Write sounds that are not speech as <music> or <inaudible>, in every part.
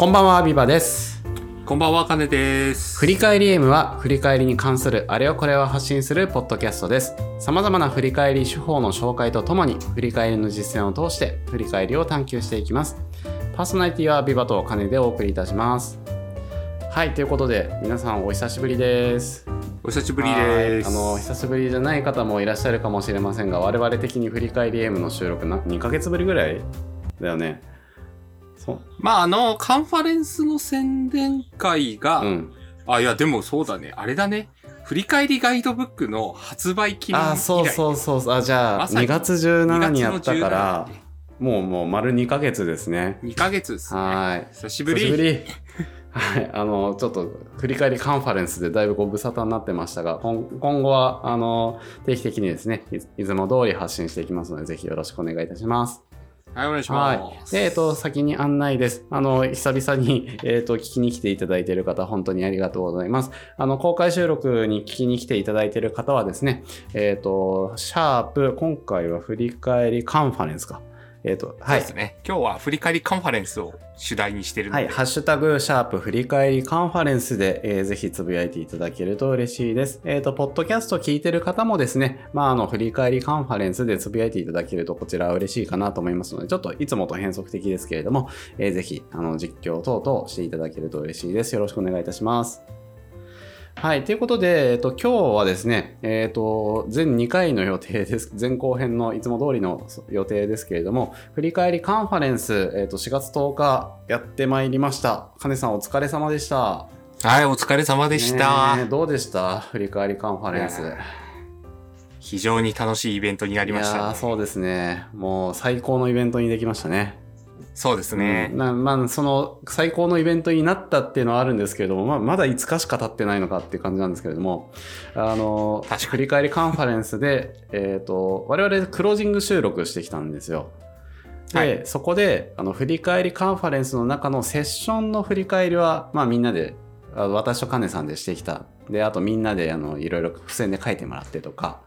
こんばんは、ビバです。こんばんは、かねです。振り返り M は、振り返りに関するあれをこれを発信するポッドキャストです。様々な振り返り手法の紹介とともに、振り返りの実践を通して、振り返りを探求していきます。パーソナリティはビバとカネでお送りいたします。はい、ということで、皆さんお久しぶりです。お久しぶりです。はいあの久しぶりじゃない方もいらっしゃるかもしれませんが我々的に振り返り M の収録な2ヶ月ぶりぐらいだよねそうまあ、あの、カンファレンスの宣伝会が、うんあ、いや、でもそうだね。あれだね。振り返りガイドブックの発売記念以来。あそうそうそうそうあじゃあまさに2月17にやった2からもうもう丸2ヶ月ですね17 2ヶ月ですね。はい久しぶり。久しぶりはい、あのちょっと振り返りカンファレンスでだいぶご無沙汰になってましたが今今後はあの定期的にですねいいつも通り発信していきますのでぜひよろしくお願いいたしますはい、お願いします。はい。で、えっと、先に案内です。あの、久々に、えっと、聞きに来ていただいている方、本当にありがとうございます。あの、公開収録に聞きに来ていただいている方はですね、えっと、シャープ、今回は振り返りカンファレンスか。えっと、そうはいです。ね。今日は振り返りカンファレンスを主題にしてるので、はい、ハッシュタグ、シャープ、振り返りカンファレンスで、えーぜひつぶやいていただけると嬉しいです。えっ、と、ポッドキャスト聞いてる方もですね、まあ、あの、振り返りカンファレンスでつぶやいていただけると、こちらは嬉しいかなと思いますので、ちょっといつもと変則的ですけれども、えーぜひ、あの、実況等々していただけると嬉しいです。よろしくお願いいたします。はい。ということで、えっと、今日はですね、えっと、全2回の予定です。<laughs> 前後編のいつも通りの予定ですけれども、振り返りカンファレンス、えっと、4月10日やってまいりました。かねさんお疲れ様でした。はい、お疲れ様でした。ねえどうでした？振り返りカンファレンス。非常に楽しいイベントになりました、いやーそうですね。もう最高のイベントにできましたね。そうですねうん。なまあ、その最高のイベントになったっていうのはあるんですけれども、まあ、まだ5日しか経ってないのかっていう感じなんですけれども、あの、確かに振り返りカンファレンスで、えっ、と、我々クロージング収録してきたんですよ。で、はいそこで、あの、振り返りカンファレンスの中のセッションの振り返りは、まあみんなで、あ私とカネさんでしてきた。で、あとみんなで、あの、いろいろ付箋で書いてもらってとか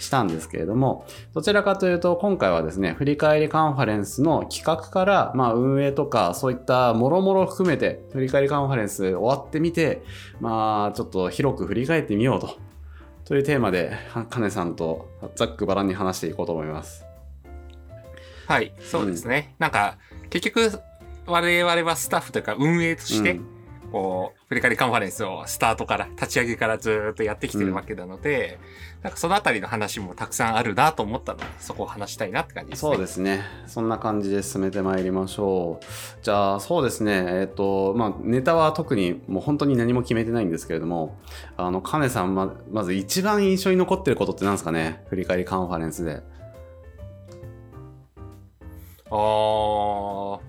したんですけれども、どちらかというと、今回はですね、振り返りカンファレンスの企画から、まあ、運営とか、そういったもろもろ含めて、振り返りカンファレンス終わってみて、まあ、ちょっと広く振り返ってみようと。というテーマで、はカネさんとざっくばらんに話していこうと思います。はい、そうですね。なんか、結局、我々はスタッフというか運営として、うんこう、振り返りカンファレンスをスタートから、立ち上げからずーっとやってきてるわけなので、なんかそのあたりの話もたくさんあるなと思ったので、そこを話したいなって感じですね。そうですね。そんな感じで進めてまいりましょう。じゃあ、そうですね。えっ、と、まあ、ネタは特にもう本当に何も決めてないんですけれども、あの、カネさんま、まず一番印象に残ってることって何ですかね？振り返りカンファレンスで。あー、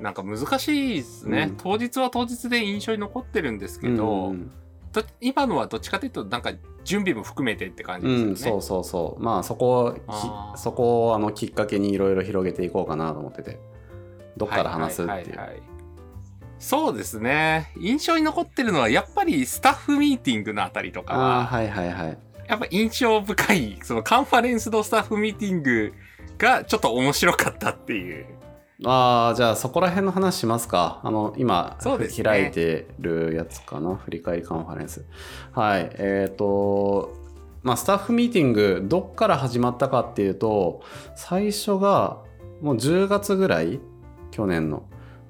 なんか難しいですね、うん当日は当日で印象に残ってるんですけど、うんど今のはどっちかというと、なんか準備も含めてって感じうん、ですよね。そうそうそう。まあそこをそこをあのきっかけにいろいろ広げていこうかなと思ってて、どっから話すっていう。はいはいはいはいそうですね。印象に残ってるのは、やっぱりスタッフミーティングのあたりとかは、はいはいはい。やっぱ印象深い、そのカンファレンスのスタッフミーティングがちょっと面白かったっていう。ああじゃあそこら辺の話しますか。あの今、ね開いてるやつかな？振り返りカンファレンス。はいえっ、とまあスタッフミーティングどっから始まったかっていうと最初がもう10月ぐらい？去年の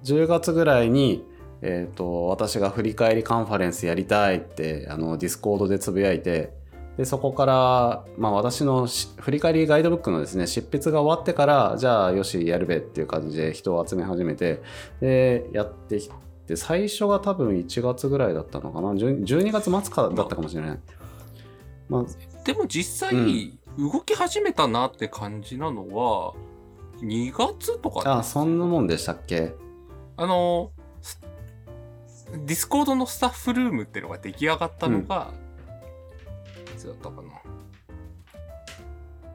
10月ぐらいに、えー、と私が振り返りカンファレンスやりたいってあのディスコードでつぶやいてでそこから、まあ、私のし振り返りガイドブックのですね執筆が終わってからじゃあよしやるべっていう感じで人を集め始めてでやってきて最初が多分1月ぐらいだったのかな。12 12月末からだったかもしれない。まあ、でも実際、動き始めたなって感じなのは、2月とかですあそんなもんでしたっけ？あの、スディスコードのスタッフルームっていうのが出来上がったのが、いつだったかな。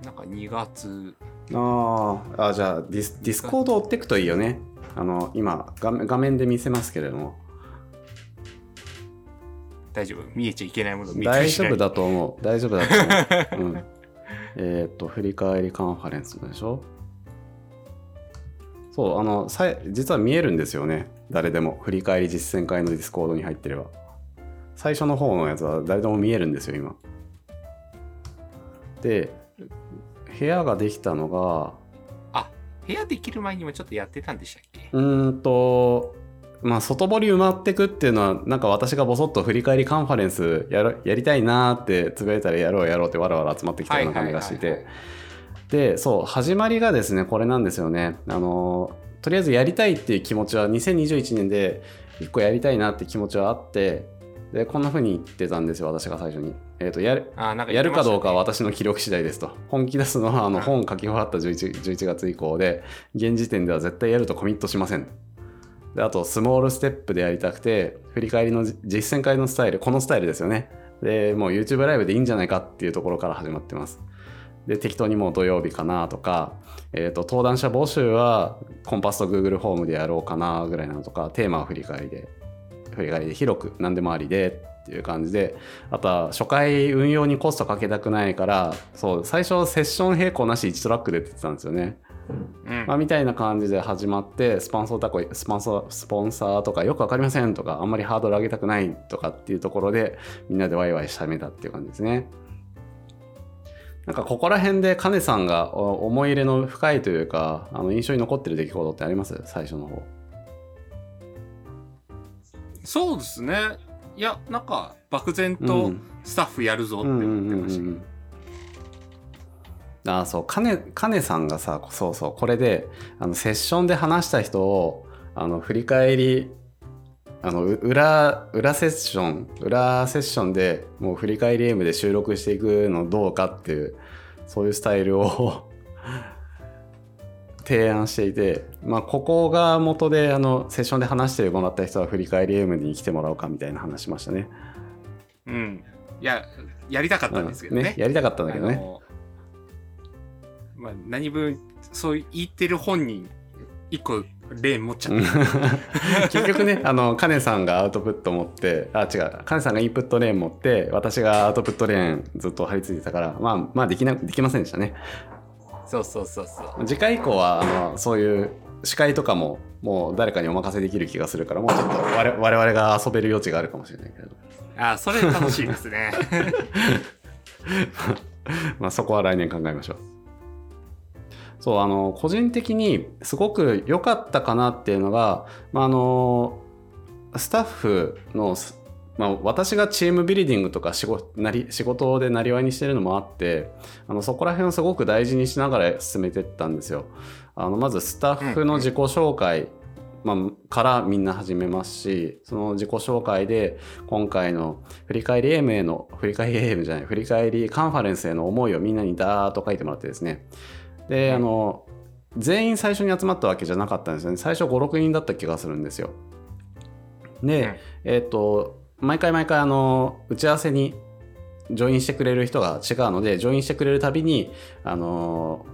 なんか2月。あー。あじゃあディスディスコード追っていくといいよね。あの今画面画面で見せますけれども。大丈夫？見えちゃいけないもの見大丈夫だと思う。大丈夫だと思う、うん、<laughs> えっと振り返りカンファレンスでしょ？そうあのさい実は見えるんですよね。誰でも。振り返り実践会のディスコードに入ってれば。最初の方のやつは誰でも見えるんですよ今で部屋ができたのがあ、部屋できる前にもちょっとやってたんでしたっけ？うーんとまあ外堀埋まってくっていうのはなんか私がボソッと振り返りカンファレンスやろやりたいなーってつぶやいたらやろうやろうってわらわら集まってきたような感じがしてでそう始まりがですねこれなんですよね。あのとりあえずやりたいっていう気持ちは2021年で1個やりたいなって気持ちはあってでこんな風に言ってたんですよ私が最初に、えー、とやるあなんかやるかどうかはは私の記録次第ですと。本気出すのはあのうん本書き終わった 11, 11月以降で現時点では絶対やるとコミットしません。であとスモールステップでやりたくて振り返りのじ実践会のスタイルこのスタイルですよね。でもう YouTube ライブでいいんじゃないかっていうところから始まってます。で適当にもう土曜日かなとか、えー、と登壇者募集はコンパスと Google フォームでやろうかなぐらいなのとかテーマは振り返りで振り返りで広く何でもありでっていう感じであとは初回運用にコストかけたくないからそう最初セッション並行なし1トラックでって言ってたんですよね、うん。まあ、みたいな感じで始まってスポンサーとかスポンサースポンサーとかよくわかりませんとかあんまりハードル上げたくないとかっていうところでみんなでワイワイしためたっていう感じですね。なんかここら辺でカネさんがお思い入れの深いというかあの印象に残ってる出来事ってあります？最初の方そうですね。いや、なんか、漠然うとんスタッフやるぞって思ってました。ああそうカネカネさんがさそうそうこれであのセッションで話した人をあの振り返りあのう裏裏セッション裏セッションでもう振り返り M で収録していくのどうかっていうそういうスタイルを提案していて、まあ、ここが元であのセッションで話してもらった人は振り返り M に来てもらおうかみたいな話しましたね。うん。いや、やりたかったんですけどね。うんやりたかったんだけどね。まあ、何分、そう言ってる本人、一個例持っちゃって。<laughs> 結局ね、あの、カネさんがアウトプット持って、あ、違う、カネさんがインプットレーン持って、私がアウトプットレーンずっと張り付いてたから、まあ、まあ、できな、できませんでしたね。そうそうそうそう。次回以降は、あの、そういう司会とかも、もう誰かにお任せできる気がするから、もうちょっと我々 <laughs> 我々が遊べる余地があるかもしれないけれど。あ、それ楽しいですね。<laughs> まあ、そこは来年考えましょう。そう、あの、個人的にすごく良かったかなっていうのが、まあ、あの、スタッフの、まあ、私がチームビルディングとか仕事なり仕事でなりわいにしてるのもあってあのそこら辺をすごく大事にしながら進めてったんですよ。あのまずスタッフの自己紹介、まあ、からみんな始めますしその自己紹介で今回の振り返り AM への振り返り AM じゃない振り返りカンファレンスへの思いをみんなにダーッと書いてもらってですね。であの全員最初に集まったわけじゃなかったんですよね。最初56人だった気がするんですよ。で、うんえっ、と毎回毎回あの打ち合わせにジョインしてくれる人が違うのでジョインしてくれるたびにあの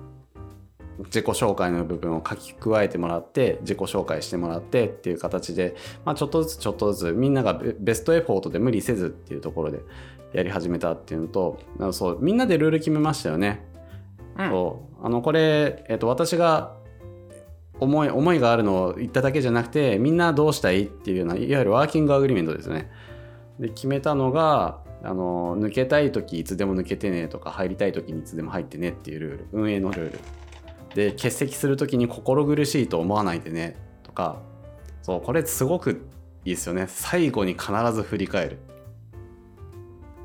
自己紹介の部分を書き加えてもらって自己紹介してもらってっていう形で、まあ、ちょっとずつちょっとずつみんながベベストエフォートで無理せずっていうところでやり始めたっていうのとそうみんなでルール決めましたよね。うんそうあのこれ、えっと私が思い思いがあるのを言っただけじゃなくてみんなどうしたいっていうようないわゆるワーキングアグリメントですね。で決めたのがあの抜けたい時いつでも抜けてねとか入りたい時にいつでも入ってねっていうルール。運営のルール。で欠席する時に心苦しいと思わないでねとか。そうこれすごくいいですよね。最後に必ず振り返る。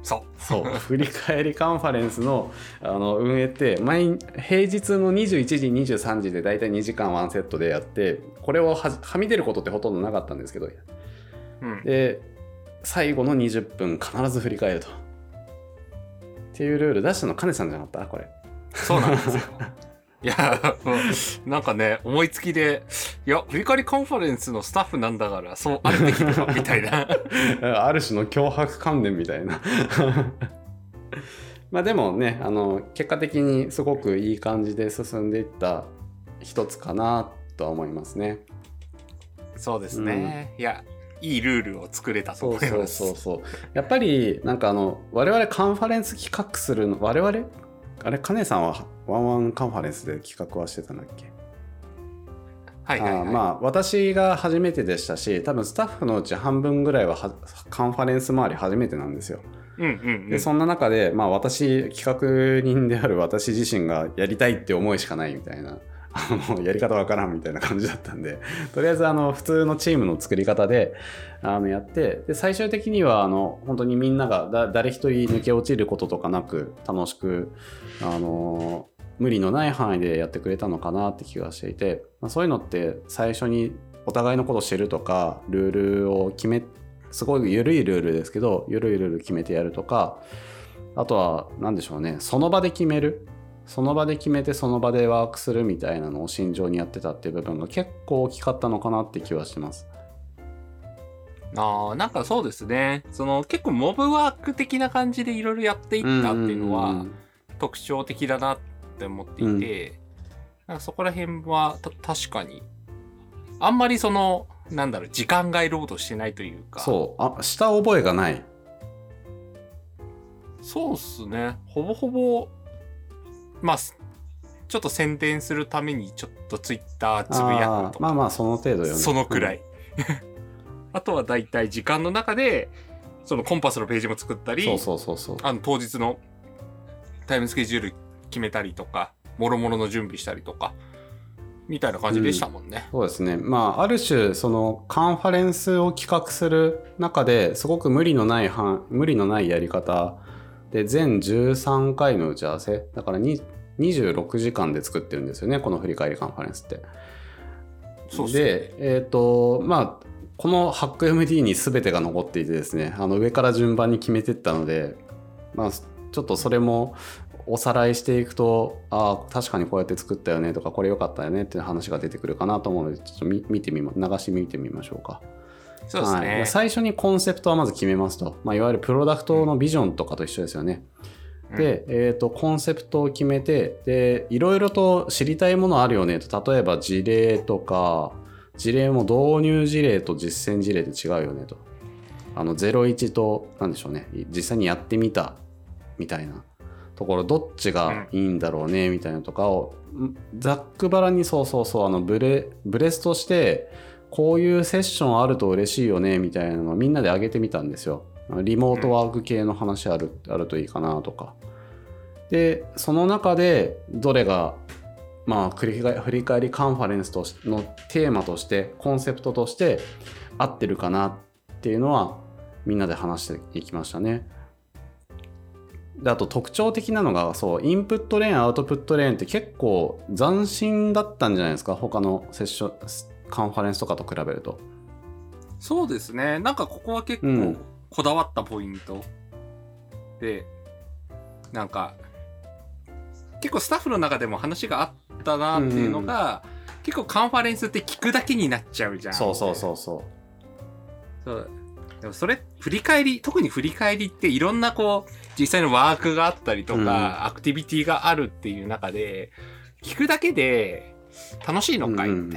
そう。そう。振り返りカンファレンスのあの運営って毎平日の21時23時でだいたい2時間ワンセットでやってこれをははみ出ることってほとんどなかったんですけど。うん。で最後の20分必ず振り返ると。っていうルール出したのカネさんじゃなかった？これ。そうなんですよ。<laughs> いや、なんかね、思いつきで、いや、振り返りカンファレンスのスタッフなんだから、そうあるべきだろ、みたいな。<laughs> ある種の脅迫観念みたいな。<laughs> まあでもねあの結果的にすごくいい感じで進んでいった一つかなとは思いますね。そうですね。いや、いいルールを作れたとそうそう思います。そうそう。やっぱりなんかあの我々カンファレンス企画するの我々？あれカネさんはワンワンカンファレンスで企画はしてたんだっけ？はいはい、はい、あまあ私が初めてでしたし多分スタッフのうち半分ぐらいははカンファレンス周り初めてなんですよ。うんうんうん、でそんな中で、まあ、私企画人である私自身がやりたいって思いしかないみたいなあのやり方わからんみたいな感じだったんでとりあえずあの普通のチームの作り方であのやってで最終的にはあの本当にみんなが誰一人抜け落ちることとかなく楽しくあの無理のない範囲でやってくれたのかなって気がしていて、まあ、そういうのって最初にお互いのことを知るとかルールを決めすごい緩いルールですけど緩いルール決めてやるとかあとは何でしょうねその場で決める。その場で決めてその場でワークするみたいなのを心情にやってたっていう部分が結構大きかったのかなって気はしてます。ああ、なんかそうですね。その結構モブワーク的な感じでいろいろやっていったっていうのは特徴的だなって思っていて、うん、なんかそこら辺は確かに、あんまりその、なんだろう、時間外労働してないというか。そう、あ、した覚えがない。そうっすね。ほぼほぼ、まあ、ちょっと宣伝するためにちょっとツイッターつぶやくとか。まあまあ、その程度よね。そのくらい。うん <laughs> あとはだいたい時間の中で、そのコンパスのページも作ったり、そうそうそうそう。あの当日のタイムスケジュール決めたりとか、もろもろの準備したりとか、みたいな感じでしたもんね。うん、そうですね。まあ、ある種、そのカンファレンスを企画する中ですごく無理のない無理のないやり方で、全13回の打ち合わせ。だから26時間で作ってるんですよね、この振り返りカンファレンスって。そうで、えっ、ー、と、まあ、この HackMD に全てが残っていてですね、あの上から順番に決めていったので、まあ、ちょっとそれもおさらいしていくと、ああ、確かにこうやって作ったよねとか、これ良かったよねっていう話が出てくるかなと思うので、ちょっと見てみま、流し見てみましょうか。そうですね、はい、最初にコンセプトはまず決めますと、まあ、いわゆるプロダクトのビジョンとかと一緒ですよね。で、えーと、コンセプトを決めてでいろいろと知りたいものあるよね。と例えば事例とか事例も導入事例と実践事例で違うよね。と。あの01と何でしょうね。実際にやってみたみたいな。ところどっちがいいんだろうね。みたいなとかをざっくばらにそうそうそうあのブレブレスとしてこういうセッションあると嬉しいよね。みたいなのをみんなで上げてみたんですよ。リモートワーク系の話ある,、あるといいかなとか。でその中でどれがまあ、振り返りカンファレンスとのテーマとしてコンセプトとして合ってるかなっていうのはみんなで話していきましたね。であと特徴的なのがそうインプットレーンアウトプットレーンって結構斬新だったんじゃないですか他のセッションカンファレンスとかと比べると。そうですねなんかここは結構こだわったポイント、うん、でなんか結構スタッフの中でも話があったなっていうのが、うん、結構カンファレンスって聞くだけになっちゃうじゃん。そうそうそうそう。そう。でもそれ振り返り特に振り返りっていろんなこう実際のワークがあったりとか、うん、アクティビティがあるっていう中で聞くだけで楽しいのかいって、うん、っ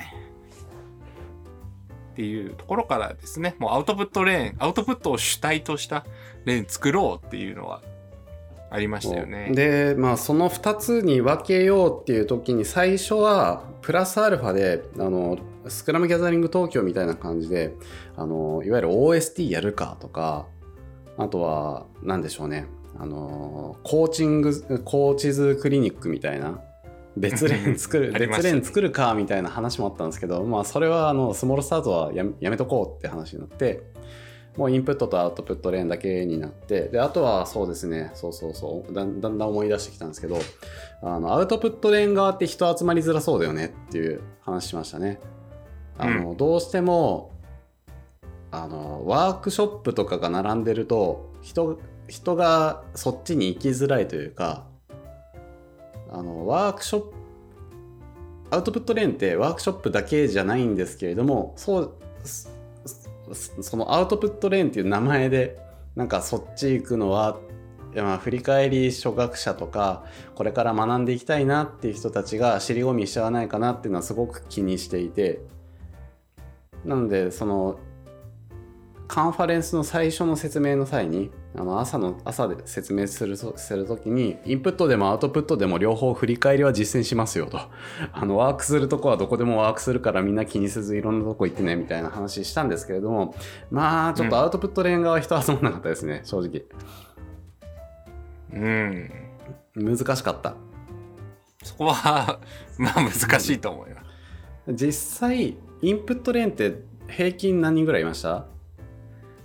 ていうところからですね。もうアウトプットレーンアウトプットを主体としたレーン作ろうっていうのはありましたよね。でまあその2つに分けようっていう時に最初はプラスアルファであのスクラムギャザリング東京みたいな感じであのいわゆる OST やるかとかあとは何でしょうね。あのコーチングコーチズクリニックみたいな別連作る、<laughs> 別連作るかみたいな話もあったんですけど、まあそれはあのスモールスタートはやめとこうって話になって、もうインプットとアウトプットレーンだけになって、で、あとはそうですね、そうそうそう、だんだん思い出してきたんですけど、あの、アウトプットレーン側って人集まりづらそうだよねっていう話しましたね。あの、うん、どうしても、あの、ワークショップとかが並んでると、人、人がそっちに行きづらいというか、あの、ワークショップ、アウトプットレーンってワークショップだけじゃないんですけれども、そう、そのアウトプットレーンっていう名前でなんかそっち行くのはま振り返り初学者とかこれから学んでいきたいなっていう人たちが尻込みしちゃわないかなっていうのはすごく気にしていて。なのでそのカンファレンスの最初の説明の際にあの朝の朝で説明するする時にインプットでもアウトプットでも両方振り返りは実践しますよと。あのワークするとこはどこでもワークするからみんな気にせずいろんなとこ行ってねみたいな話したんですけれどもまあちょっとアウトプットレーン側は人集まらなかったですね、正直。うん。難しかった。そこは、まあ難しいと思います。実際インプットレーンって平均何人ぐらいいました？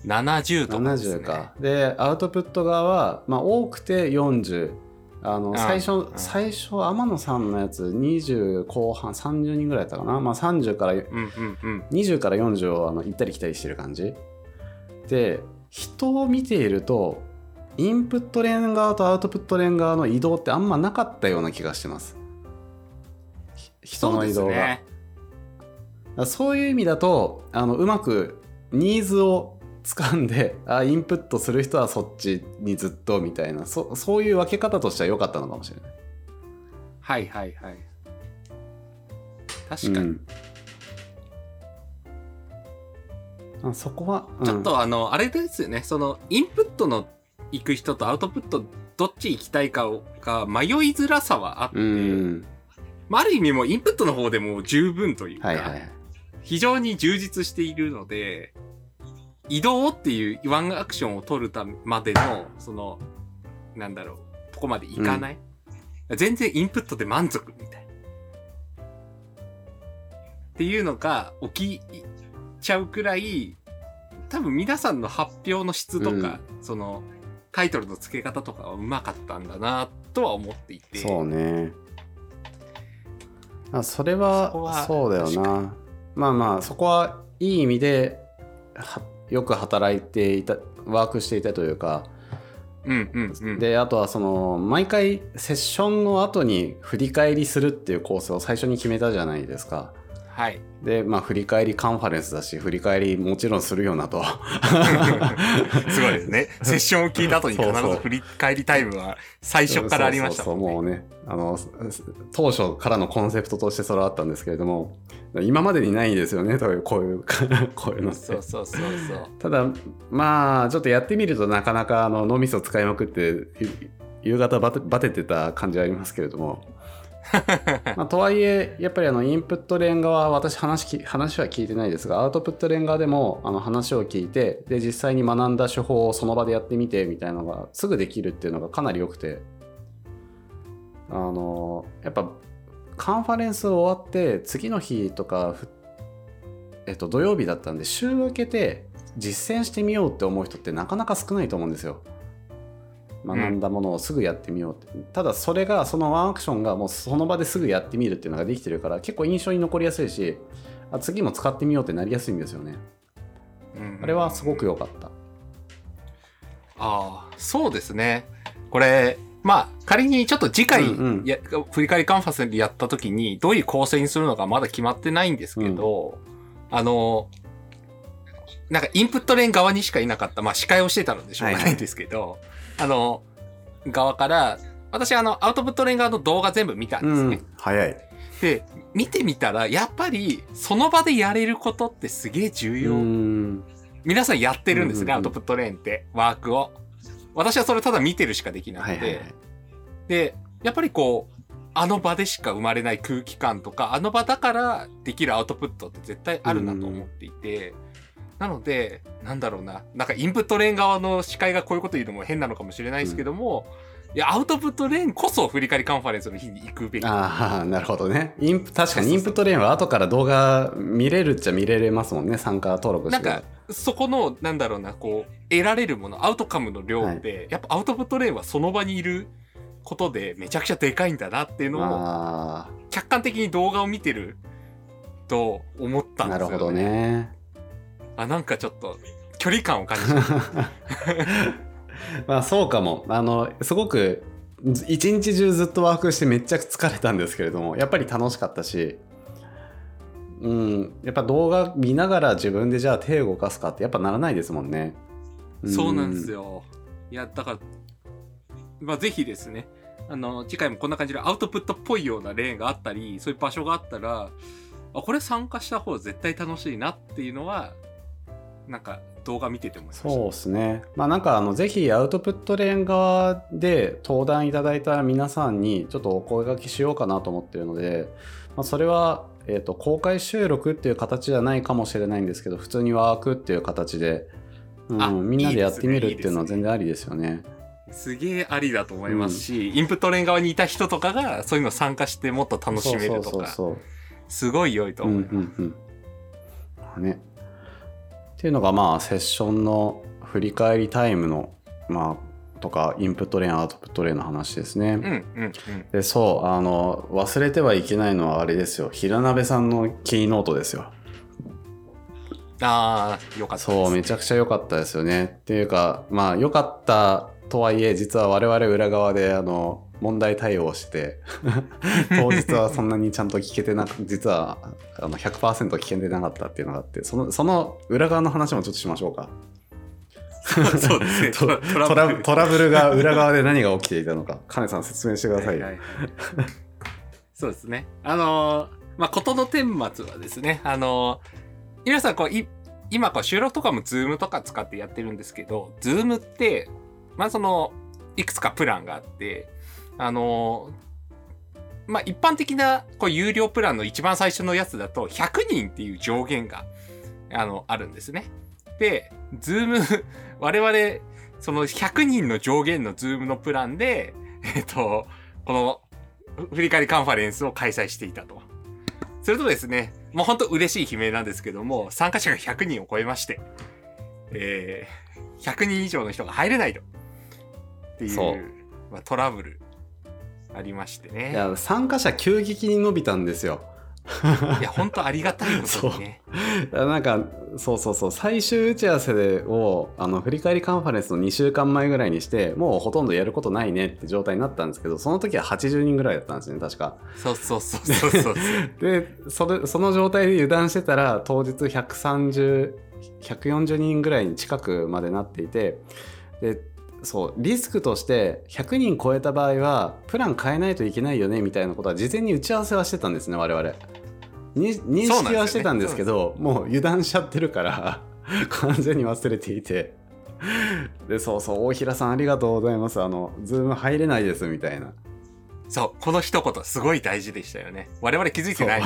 70とかですね。70か。でアウトプット側は、まあ、多くて40あのん。最初うん。最初天野さんのやつ20後半30人ぐらいだったかな、まあ、30からうんうんうん。20から40をあの行ったり来たりしてる感じ。で人を見ているとインプットレーン側とアウトプットレーン側の移動ってあんまなかったような気がしてます。ひ人の移動が。そうね。そういう意味だとあのうまくニーズを掴んであインプットする人はそっちにずっとみたいなそそういう分け方としては良かったのかもしれない。はいはいはい。確かに。うんあそこは、うんちょっとあの、あれですよね。その、インプットの行く人とアウトプットどっち行きたいかをが迷いづらさはあって、うんまあ、ある意味もうインプットの方でも十分というか、はいはい非常に充実しているので、移動っていうワンアクションを取るためまでの、その、なんだろう、とこまでいかない？全然インプットで満足みたいな。っていうのが起きちゃうくらい、多分皆さんの発表の質とか、その、タイトルの付け方とかはうまかったんだなとは思っていて。そうねあそれそはそうだよ確なまあまあそこはいい意味ではよく働いていたワークしていたというかうんうんうん。であとはその毎回セッションの後に振り返りするっていうコースを最初に決めたじゃないですか。はい。でまあ振り返りカンファレンスだし振り返りもちろんするよなと。<laughs> すごいですね。<laughs> セッションを聞いた後に必ず振り返りタイムは最初からありましたそうもんね。そうそうもうねあの当初からのコンセプトとしてそれはあったんですけれども今までにないですよねというこういう <laughs> こういうのってそうそうそうそう。ただまあちょっとやってみるとなかなかあの脳みそ使いまくってゆ夕方バテバテてた感じはありますけれども <laughs> まあ、とはいえやっぱりあのインプットレン側は私話き話は聞いてないですがアウトプットレン側でもあの話を聞いてで実際に学んだ手法をその場でやってみてみたいなのがすぐできるっていうのがかなり良くてあのやっぱカンファレンス終わって次の日とかえっと、土曜日だったんで週明けて実践してみようって思う人ってなかなか少ないと思うんですよ。学んだものをすぐやってみようって、ただそれがそのワンアクションがもうその場ですぐやってみるっていうのができてるから結構印象に残りやすいしあ次も使ってみようってなりやすいんですよね。うん。あれはすごく良かった。ああ、そうですね。これ、まあ、仮にちょっと次回うんうん。や、振り返りカンファスでやった時に、どういう構成にするのかまだ決まってないんですけど、あの、なんかインプットレーン側にしかいなかった、まあ司会をしてたのでしょうがないんですけど、あの、側から、私あの、アウトプットレーン側の動画全部見たんですね。うん。早い。で、見てみたら、やっぱり、その場でやれることってすげえ重う要ん。皆さんやってるんですね、うんうんうん。アウトプットレーンって、ワークを。私はそれただ見てるしかできなくて。はいはいはい。で、やっぱりこう、あの場でしか生まれない空気感とか、あの場だからできるアウトプットって絶対あるなと思っていて、なので、なんだろうな、なんかインプットレーン側の司会がこういうこと言うのも変なのかもしれないですけども、いや、アウトプットレーンこそ振り返りカンファレンスの日に行くべき。ああなるほどね。インプ確かにインプットレーンは後から動画見れるっちゃ見れれますもんね。参加登録して。なんか、そこの、なんだろうな、こう、得られるもの、アウトカムの量って、やっぱアウトプットレーンはその場にいることでめちゃくちゃでかいんだなっていうのを、あ客観的に動画を見てると思ったあんですよ、ね。なるほどねあ、なんかちょっと、距離感を感じた。<laughs> まあそうかもあのすごくず一日中ずっとワークしてめっちゃ疲れたんですけれどもやっぱり楽しかったしうんやっぱ動画見ながら自分でじゃあ手を動かすかってやっぱならないですもんねそうなんですよよ。いや、だから、まあ、ぜひですね、あの、次回もこんな感じでアウトプットっぽいようなレーンがあったり、そういう場所があったら、あ、これ参加した方が絶対楽しいなっていうのは、なんか動画見てて思いましたそうですね。まあなんかあのぜひアウトプットレーン側で登壇いただいた皆さんにちょっとお声掛けしようかなと思ってるので、まあ、それは、えー、と公開収録っていう形じゃないかもしれないんですけど普通にワークっていう形で、うあん、みんなでやってみるっていうのは全然ありですよね。すげえありだと思いますし、インプットレーン側にいた人とかがそういうの参加してもっと楽しめるとかすごい良いと思います、うんうん。ね。っていうのがまあセッションの振り返りタイムのまあとかインプットレーンアウトプットレーンの話ですね。うんうんうん。でそうあの忘れてはいけないのはあれですよ。平鍋さんのキーノートですよ。ああよかったそうめちゃくちゃ良かったですよね。っていうかまあ良かったとはいえ実は我々裏側であの問題対応して <laughs> 当日はそんなにちゃんと聞けてなく実はあの100%聞けてなかったっていうのがあってそのその裏側の話もちょっとしましょうか。そうですね。<laughs> トララブル。トラブルが裏側で何が起きていたのか金さん説明してください。よ、はいそうですね。あのーまあ、ことの顛末はですね、あのー皆さんこう、い今こう収録とかもズームとか使ってやってるんですけど、ズームって、まあ、その、いくつかプランがあって、あのーまあ、一般的なこう有料プランの一番最初のやつだと100人っていう上限があのあるんですね。で、ズーム、<laughs> 我々、その100人の上限のズームのプランで、えっと、この振り返りカンファレンスを開催していたと。するとですね、もう本当嬉しい悲鳴なんですけども、参加者が100人を超えまして、えー、100人以上の人が入れないと。っていうまあ、トラブルありましていね。や参加者急激に伸びたんですよいや、本当ありがたいことにね。なんかそうそうそう最終打ち合わせをあの振り返りカンファレンスの2週間前ぐらいにしてもうほとんどやることないねって状態になったんですけどその時は80人ぐらいだったんですね確かそうそうそうそうそう。<laughs> でそれその状態で油断してたら当日130140人ぐらいに近くまでなっていてでそうリスクとして100人超えた場合はプラン変えないといけないよねみたいなことは事前に打ち合わせはしてたんですね我々。に認識はしてたんですけどもう油断しちゃってるから完全に忘れていて。でそうそう大平さんありがとうございます。あのズーム入れないですみたいな。そう、この一言すごい大事でしたよね。我々気づいてない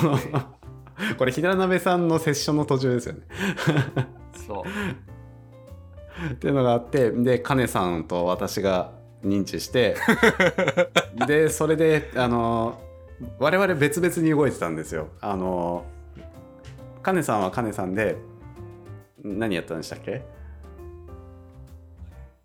これ平鍋さんのセッションの途中ですよね。そう。っていうのがあってでカネさんと私が認知して <laughs> でそれであの我々別々に動いてたんですよ。あのカネさんはカネさんで何やったんでしたっけ？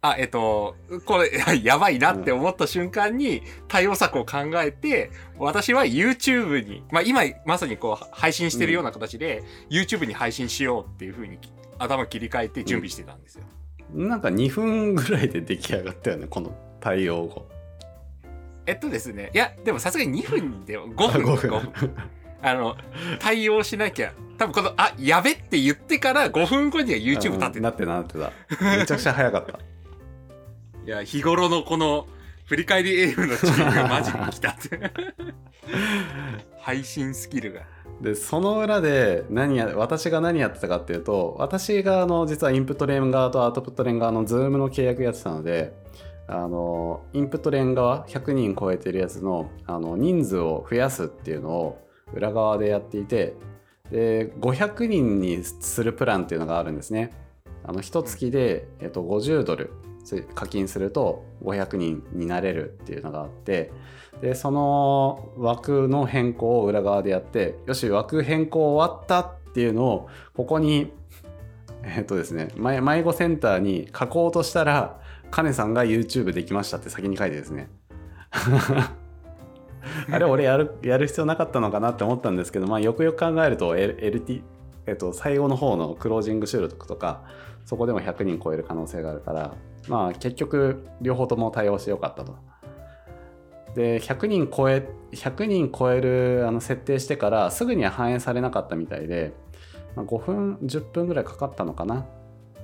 あ、えっと、これ、<laughs> やばいなって思った瞬間に対応策を考えて、私は YouTube に、まあ今まさにこう配信してるような形で、YouTube に配信しようっていうふうに頭切り替えて準備してたんですよ。なんか2分ぐらいで出来上がったよねこの対応後えっとですね、いや、でもさすがに2分で5分、5 5分。あの、対応しなきゃ、多分この、あ、やべって言ってから5分後には YouTube 立ってた。なってたなってためちゃくちゃ早かった <laughs> いや、日頃のこの、振り返りエイムのチームがマジで来たって。<laughs> 配信スキルが。でその裏で何や私が何やってたかっていうと私があの実はインプットレーン側とアウトプットレーン側の Zoom の契約やってたのであのインプットレーン側100人超えてるやつのあの人数を増やすっていうのを裏側でやっていてで500人にするプランっていうのがあるんですね。あの一月で、えっと、50ドル課金すると500人になれるっていうのがあってでその枠の変更を裏側でやってよし枠変更終わったっていうのをここにえっとですね迷子センターに書こうとしたらカネさんが YouTube できましたって先に書いてですね。<laughs> あれ俺やるやる必要なかったのかなって思ったんですけど、まあ、よくよく考えると、L、LT、えっと、最後の方のクロージング収録とかそこでも100人超える可能性があるからまあ結局両方とも対応してよかったと。で100人超え100人超えるあの設定してからすぐには反映されなかったみたいで、まあ、5分10分ぐらいかかったのかな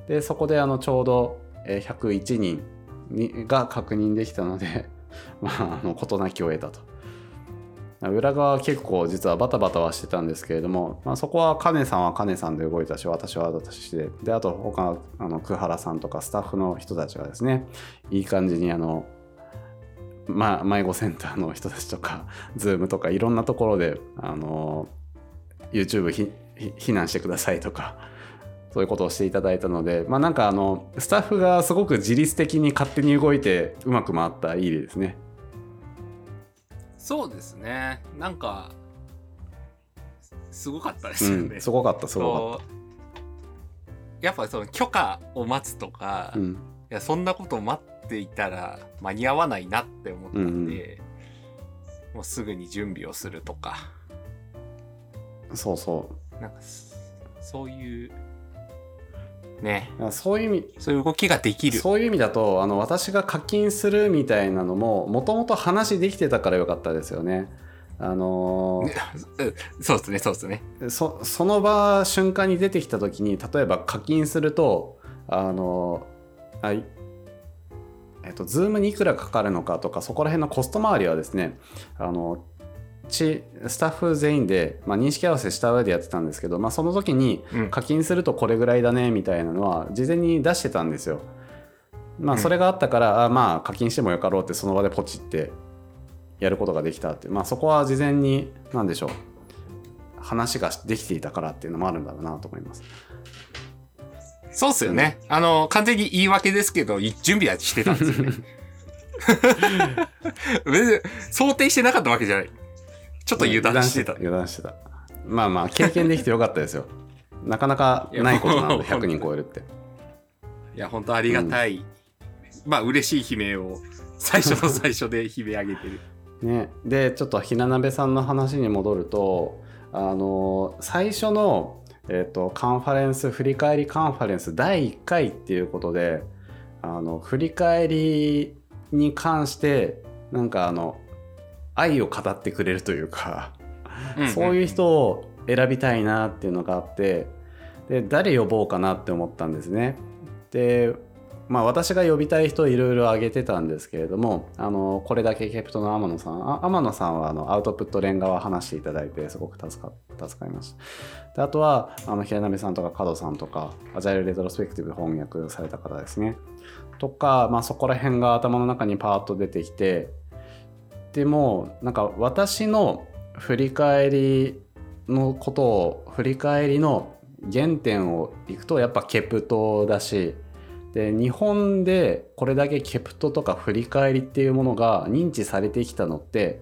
でそこであのちょうどえ101人にが確認できたので <laughs> まああの事なきを得たと裏側は結構実はバタバタはしてたんですけれども、まあ、そこはカネさんはカネさんで動いたし私は私でであと他あの久原さんとかスタッフの人たちがですねいい感じにあのま、迷子センターの人たちとか <laughs> Zoom とかいろんなところであの YouTube ひ避難してくださいとかそういうことをしていただいたので、まあ、なんかあのスタッフがすごく自律的に勝手に動いてうまく回ったいいですね。そうですね。なんかすごかったですよね、うん、すごかったすごかった。やっぱその許可を待つとか、うん、いやそんなこと待っていたら間に合わないなって思ったんで、うん、もうすぐに準備をするとか。そうそう。なんかそういうね。そういう意味そういう動きができる。そういう意味だとあの私が課金するみたいなのももともと話できてたからよかったですよね。あのー、<laughs> そうですねそうですね。そその場瞬間に出てきた時に例えば課金するとあのあえっと、ズームにいくらかかるのかとかそこら辺のコスト周りはですねあのちスタッフ全員で、まあ、認識合わせした上でやってたんですけど、まあ、その時に課金するとこれぐらいだねみたいなのは事前に出してたんですよ。まあ、それがあったから、うん、あまあ課金してもよかろうってその場でポチってやることができたって、まあ、そこは事前に何でしょう話ができていたからっていうのもあるんだろうなと思います。そうっすよね。あの、完全に言い訳ですけど、準備はしてたんですよね。<laughs> <laughs> 別に想定してなかったわけじゃない。ちょっと油断してた。油断してた。まあまあ、経験できてよかったですよ。<laughs> なかなかないことなので、100人超えるって。いや、本当ありがたい。うん、まあ、嬉しい悲鳴を最初の最初で悲鳴上げてる。<laughs> ね、で、ちょっとひななべさんの話に戻ると、あの、最初の、えっ、ー、と、カンファレンス、振り返りカンファレンス第1回っていうことで、あの、振り返りに関して、なんかあの、愛を語ってくれるというか、そういう人を選びたいなっていうのがあってで誰呼ぼうかなって思ったんですね。でまあ私が呼びたい人いろいろ挙げてたんですけれどもあのこれだけケプトの天野さん天野さんはあのアウトプット連側話していただいてすごく助か助かりました。であとはあの平鍋さんとか角さんとかアジャイルレトロスペクティブ翻訳された方ですね。とか、まあ、そこら辺が頭の中にパーッと出てきてでもなんか私の振り返りのことを振り返りの原点をいくとやっぱケプトだしで日本でこれだけケプトとか振り返りっていうものが認知されてきたのって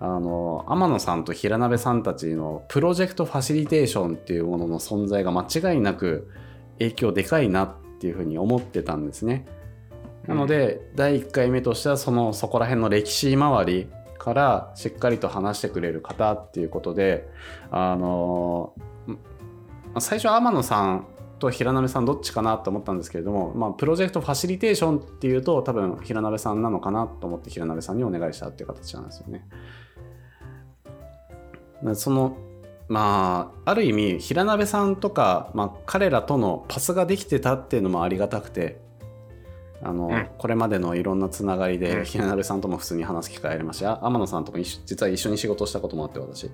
あの天野さんと平鍋さんたちのプロジェクトファシリテーションっていうものの存在が間違いなく影響でかいなっていうふうに思ってたんですね。なので、うん、第1回目としてはそのそこら辺の歴史周りからしっかりと話してくれる方っていうことであの最初天野さんと平鍋さんどっちかなと思ったんですけれども、まあ、プロジェクトファシリテーションっていうと多分平鍋さんなのかなと思って平鍋さんにお願いしたっていう形なんですよね。そのまあある意味平鍋さんとか、まあ、彼らとのパスができてたっていうのもありがたくてあの、うん、これまでのいろんなつながりで、ひななべさんとも普通に話す機会ありますし天野さんとも実は一緒に仕事したこともあって私。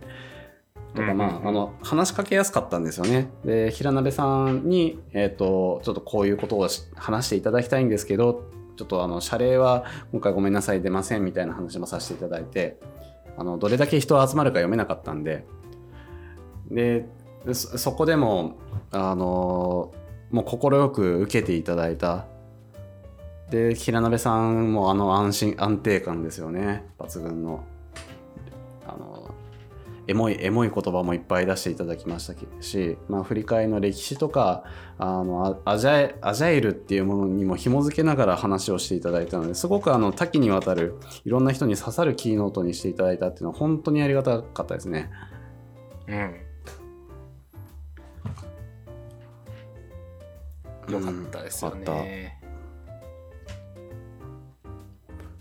とかまあ、あの話しかけやすかったんですよね。で平鍋さんに、えーと、ちょっとこういうことを話していただきたいんですけどちょっとあの謝礼は今回ごめんなさい出ませんみたいな話もさせていただいてあのどれだけ人集まるか読めなかったんで。でそこでもあのもう快く受けていただいたで平鍋さんもあの安心安定感ですよね。抜群の。あのエモいエモい言葉もいっぱい出していただきましたし、まあ、振り返りの歴史とかあのアジャイアジャイルっていうものにも紐付けながら話をしていただいたのですごくあの多岐にわたるいろんな人に刺さるキーノートにしていただいたっていうのは本当にありがたかったですね。うん。よかったですよね。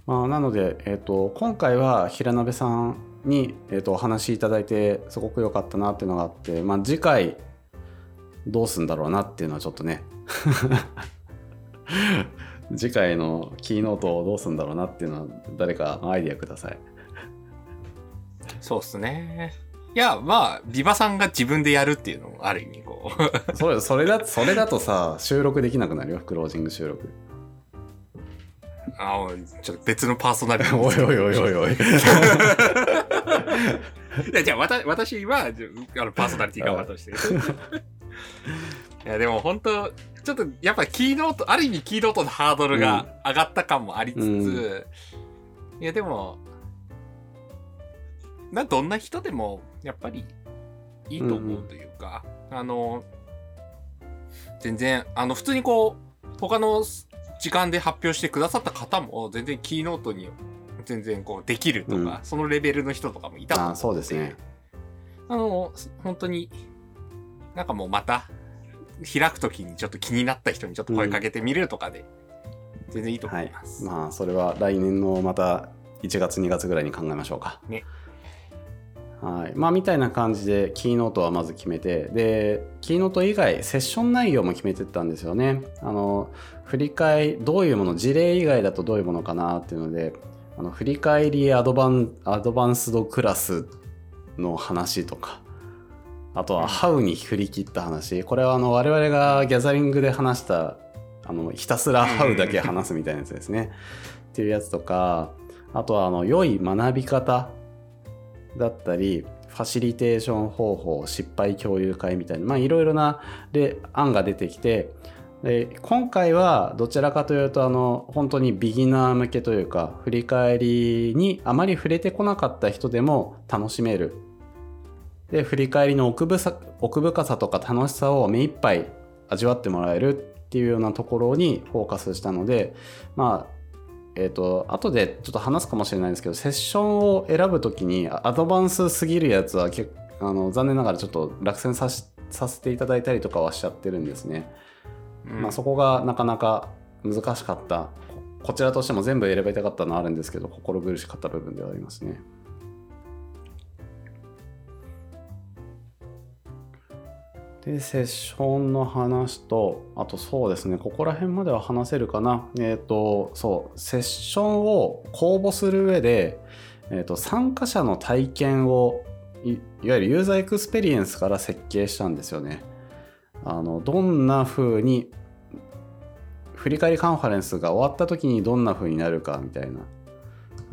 まあ、なので、えーと、今回は平鍋さんに、えーと、お話しいただいてすごく良かったなっていうのがあって、まあ、次回どうすんだろうなっていうのはちょっとね <laughs> 次回のキーノートをどうすんだろうなっていうのは誰かアイディアくださいそうっすね。いや、まあ、ビバさんが自分でやるっていうのもある意味こう。それそれだそれだとさ収録できなくなるよクロージング収録あちょっと別のパーソナリティ。<laughs> おいおいおいおいおい <laughs> じゃあわた私はあのパーソナリティ頑張ってい。<laughs> いやでも本当ちょっとやっぱキーノートある意味キーノートのハードルが上がった感もありつつ、うんいやでもなどんな人でもやっぱりいいと思うというか、あの全然あの普通にこう他の時間で発表してくださった方も全然キーノートに全然こうできるとか、うん。そのレベルの人とかもいたと思あそうですね。あの、本当に、なんかもうまた、開くときにちょっと気になった人にちょっと声かけてみるとかで、全然いいと思はいいます。まあそれは来年のまた1月2月ぐらいに考えましょうか。ね。はい。まあみたいな感じでキーノートはまず決めてでキーノート以外セッション内容も決めてったんですよね。あの振り返りどういうもの事例以外だとどういうものかなっていうのであの振り返りアドバンアドバンスドクラスの話とかあとはハウに振り切った話。これはあの我々がギャザリングで話したあのひたすらハウだけ話すみたいなやつですね。っていうやつとかあとはあの良い学び方だったりファシリテーション方法失敗共有会みたいなまあいろいろなで案が出てきてで今回はどちらかというとあの本当にビギナー向けというか振り返りにあまり触れてこなかった人でも楽しめるで振り返りの奥奥深さとか楽しさを目いっぱい味わってもらえるっていうようなところにフォーカスしたのでまあえー、と後でちょっと話すかもしれないんですけどセッションを選ぶときにアドバンスすぎるやつはあの残念ながらちょっと落選ささせていただいたりとかはしちゃってるんですね。まあ、そこがなかなか難しかったこちらとしても全部選びたかったのはあるんですけど心苦しかった部分ではありますね。でセッションの話とあとそうですねここら辺までは話せるかなえっ、とそうセッションを公募する上で、えー、と参加者の体験をいいわゆるユーザーエクスペリエンスから設計したんですよね。あのどんな風に振り返りカンファレンスが終わった時にどんな風になるかみたいな。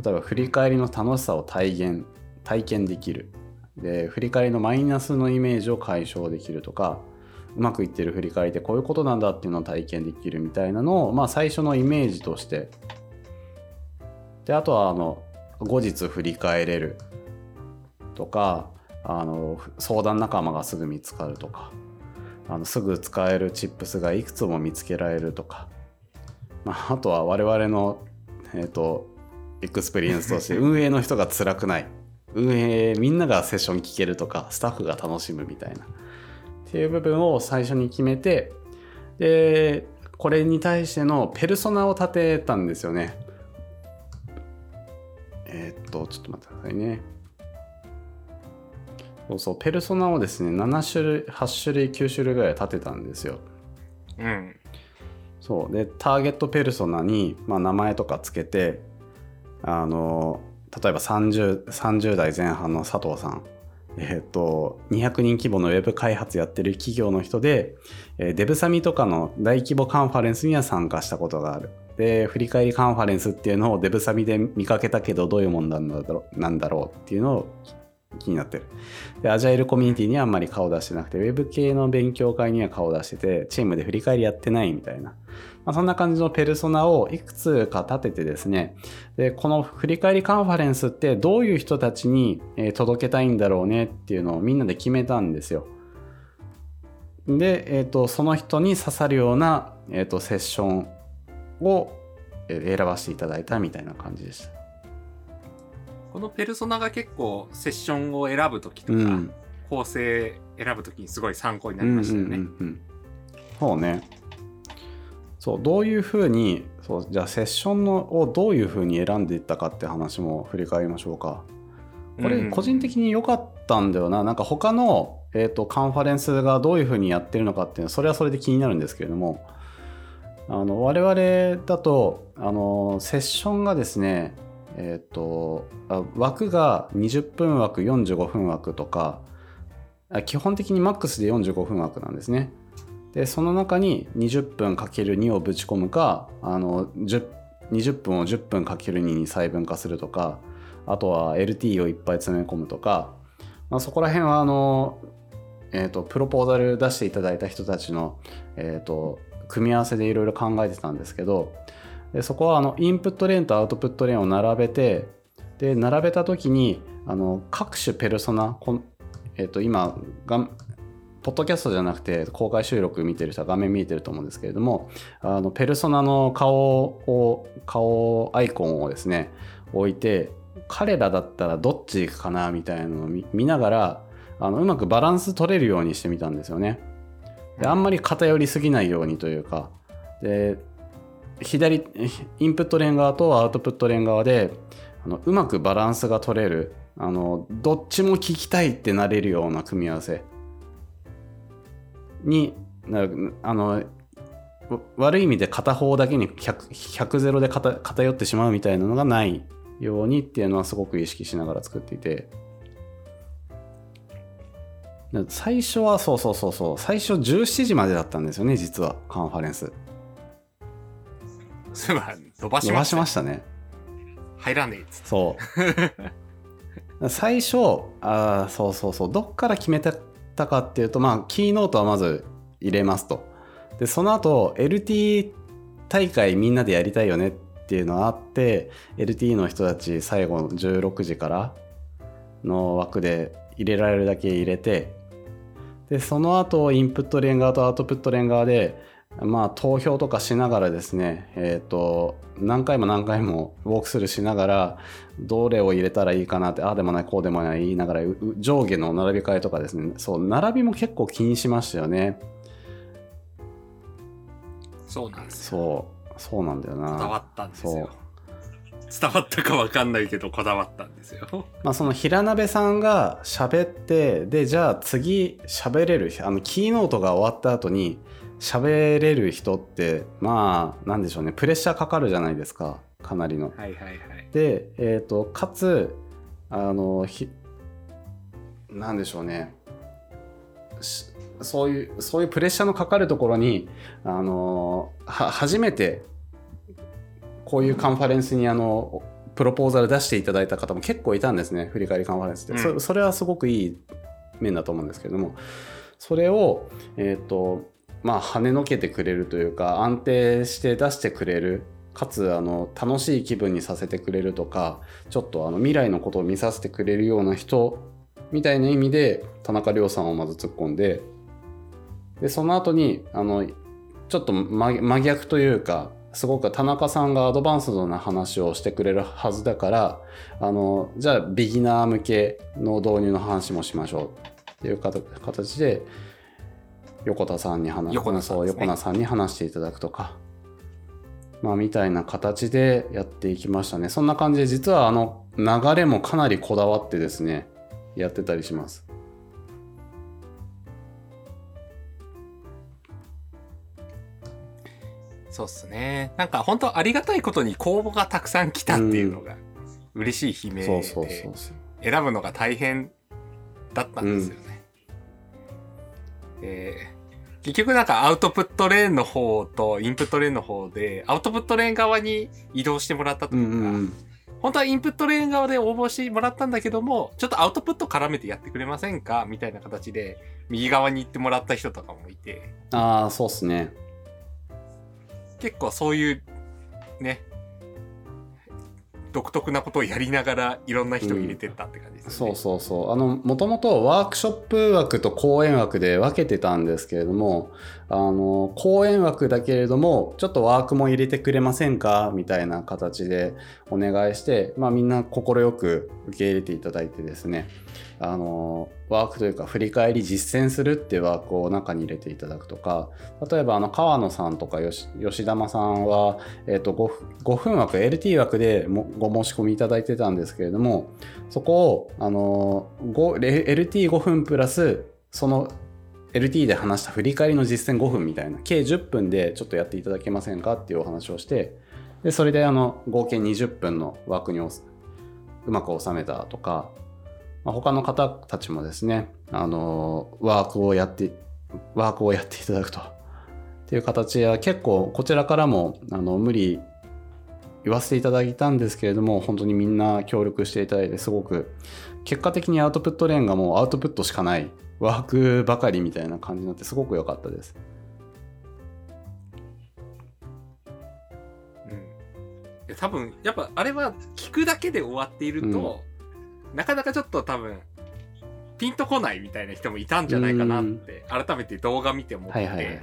例えば振り返りの楽しさを体現体験できる。で振り返りのマイナスのイメージを解消できるとかうまくいってる振り返りってこういうことなんだっていうのを体験できるみたいなのを、まあ、最初のイメージとして。であとはあの後日振り返れるとかあの相談仲間がすぐ見つかるとか。あのすぐ使えるチップスがいくつも見つけられるとか、まあ、あとは我々の、えー、とエクスペリエンスとして <laughs> 運営の人が辛くない。運営みんながセッション聞けるとかスタッフが楽しむみたいな。っていう部分を最初に決めてでこれに対してのペルソナを立てたんですよね。えーっとちょっと待ってくださいねそうそうペルソナをですね7種類8種類9種類ぐらい立てたんですよ。うん。そうでターゲットペルソナに、まあ、名前とかつけてあの例えば 30, 30代前半の佐藤さん。えっ、と200人規模のウェブ開発やってる企業の人で、えーデブサミとかの大規模カンファレンスには参加したことがある。で振り返りカンファレンスっていうのをデブサミで見かけたけどどういうもんなんだろうなんだろうっていうのを気になってるでアジャイルコミュニティにはあんまり顔出してなくてウェブ系の勉強会には顔出しててチームで振り返りやってないみたいなまあ、そんな感じのペルソナをいくつか立ててですね、で、この振り返りカンファレンスってどういう人たちにえ届けたいんだろうねっていうのをみんなで決めたんですよ。で、えーと、その人に刺さるような、えーと、セッションをえ選ばせていただいたみたいな感じでした。このペルソナが結構セッションを選ぶときとか、うん。構成選ぶときにすごい参考になりましたよね。うんうんうんうんそうね。そうどういうふうにそうじゃあセッションのをどういうふうに選んでいったかって話も振り返りましょうか。これ個人的に良かったんだよな。なんか他の、えー、とカンファレンスがどういうふうにやってるのかっていうのはそれはそれで気になるんですけれどもあの我々だとあのセッションがですねえっ、と枠が20分枠45分枠とか基本的にマックスで45分枠なんですね。でその中に20分 ×2 をぶち込むかあの20分を10分 ×2 に細分化するとかあとは LT をいっぱい詰め込むとか、まあ、そこら辺はあの、えーと、プロポーザル出していただいた人たちの、えーと、組み合わせでいろいろ考えてたんですけどでそこはあのインプットレーンとアウトプットレーンを並べてで並べた時にあの各種ペルソナこ、えーと、今がポッドキャストじゃなくて公開収録見てる人は画面見えてると思うんですけれどもあのペルソナの顔を顔アイコンをですね置いて彼らだったらどっち行くかなみたいなのを見ながらあのうまくバランス取れるようにしてみたんですよね。であんまり偏りすぎないようにというかで左インプットレン側とアウトプットレン側であのうまくバランスが取れるあのどっちも聞きたいってなれるような組み合わせ。にあの悪い意味で片方だけに 100, 100ゼロで偏ってしまうみたいなのがないようにっていうのはすごく意識しながら作っていて。最初はそうそうそうそう。最初17時までだったんですよね実はカンファレンス。そうい伸ばしました、ね。入らねえっつって。そう。<laughs> 最初あそうそうそう。どっから決めたかっていうとまあキーノートはまず入れますと。でその後 LT 大会みんなでやりたいよねっっていうのがあって LTE の人たち最後の16時からの枠で入れられるだけ入れてでその後インプットレーン側とアウトプットレーン側でまあ投票とかしながらですねえっ、ー、と何回も何回も <laughs> ウォークスルーしながらどれを入れたらいいかなってああでもないこうでもない言いながら上下の並び替えとかですね。そう並びも結構気にしましたよね。そうなんですそうそうなんだよな。こだわったんですよ。伝わったか分かんないけどこだわったんですよ。<laughs> まあその平鍋さんが喋ってでじゃあ次喋れるあのキーノートが終わった後に喋れる人ってまあなんでしょうね。プレッシャーかかるじゃないですか。かなりの。はいはいはい、で、えーと、かつあのひなんでしょうね。そういうそういうプレッシャーのかかるところにあのは初めてこういうカンファレンスにあのプロポーザル出していただいた方も結構いたんですね。振り返りカンファレンスって、うん、そそれはすごくいい面だと思うんですけれども。それをえっ、ー、とまあ跳ねのけてくれるというか安定して出してくれるかつあの楽しい気分にさせてくれるとかちょっとあの未来のことを見させてくれるような人みたいな意味で田中亮さんをまず突っ込んででその後にあのちょっと真逆というかすごく田中さんがアドバンスドな話をしてくれるはずだからあのじゃあビギナー向けの導入の話もしましょうっていう形で横田さんに話横田さん、ね、横田さんに話していただくとか。まあ、みたいな形でやっていきましたね。そんな感じで、実はあの流れもかなりこだわってですね、やってたりします。そうっすね。なんか本当ありがたいことに公募がたくさん来たっていうのが嬉しい悲鳴で、選ぶのが大変だったんですよね。うん、えー、結局なんかアウトプットレーンの方とインプットレーンの方で、アウトプットレーン側に移動してもらったというか、うんうん、本当はインプットレーン側で応募してもらったんだけども、ちょっとアウトプット絡めてやってくれませんかみたいな形で、右側に行ってもらった人とかもいて。ああ、そうっすね。結構そういうね独特なことをやりながらいろんな人を入れてったって感じですね、うん、そうそうそう。あのもともとワークショップ枠と講演枠で分けてたんですけれどもあの講演枠だけれどもちょっとワークも入れてくれませんか？みたいな形でお願いして、まあ、みんな快く受け入れていただいてですね。あのワークというか振り返り実践するっていうワークを中に入れていただくとか例えばあの川野さんとか吉玉さんは、えー、と 5, 5分枠 LT 枠でご申し込みいただいてたんですけれどもそこをあの LT5 分プラスその LT で話した振り返りの実践5分みたいな計10分でちょっとやっていただけませんかっていうお話をしてでそれであの合計20分の枠にうまく収めたとか、まあ、他の方たちもですねあのワークをやってワークをやっていただくと。っていう形や結構こちらからもあの無理言わせていただいたんですけれども本当にみんな協力していただいてすごく結果的にアウトプットレーンがもうアウトプットしかないワークばかりみたいな感じになってすごく良かったです。うん、多分やっぱあれは聞くだけで終わっていると、うん、なかなかちょっと多分ピンとこないみたいな人もいたんじゃないかなって改めて動画見て思って、はいはいはい、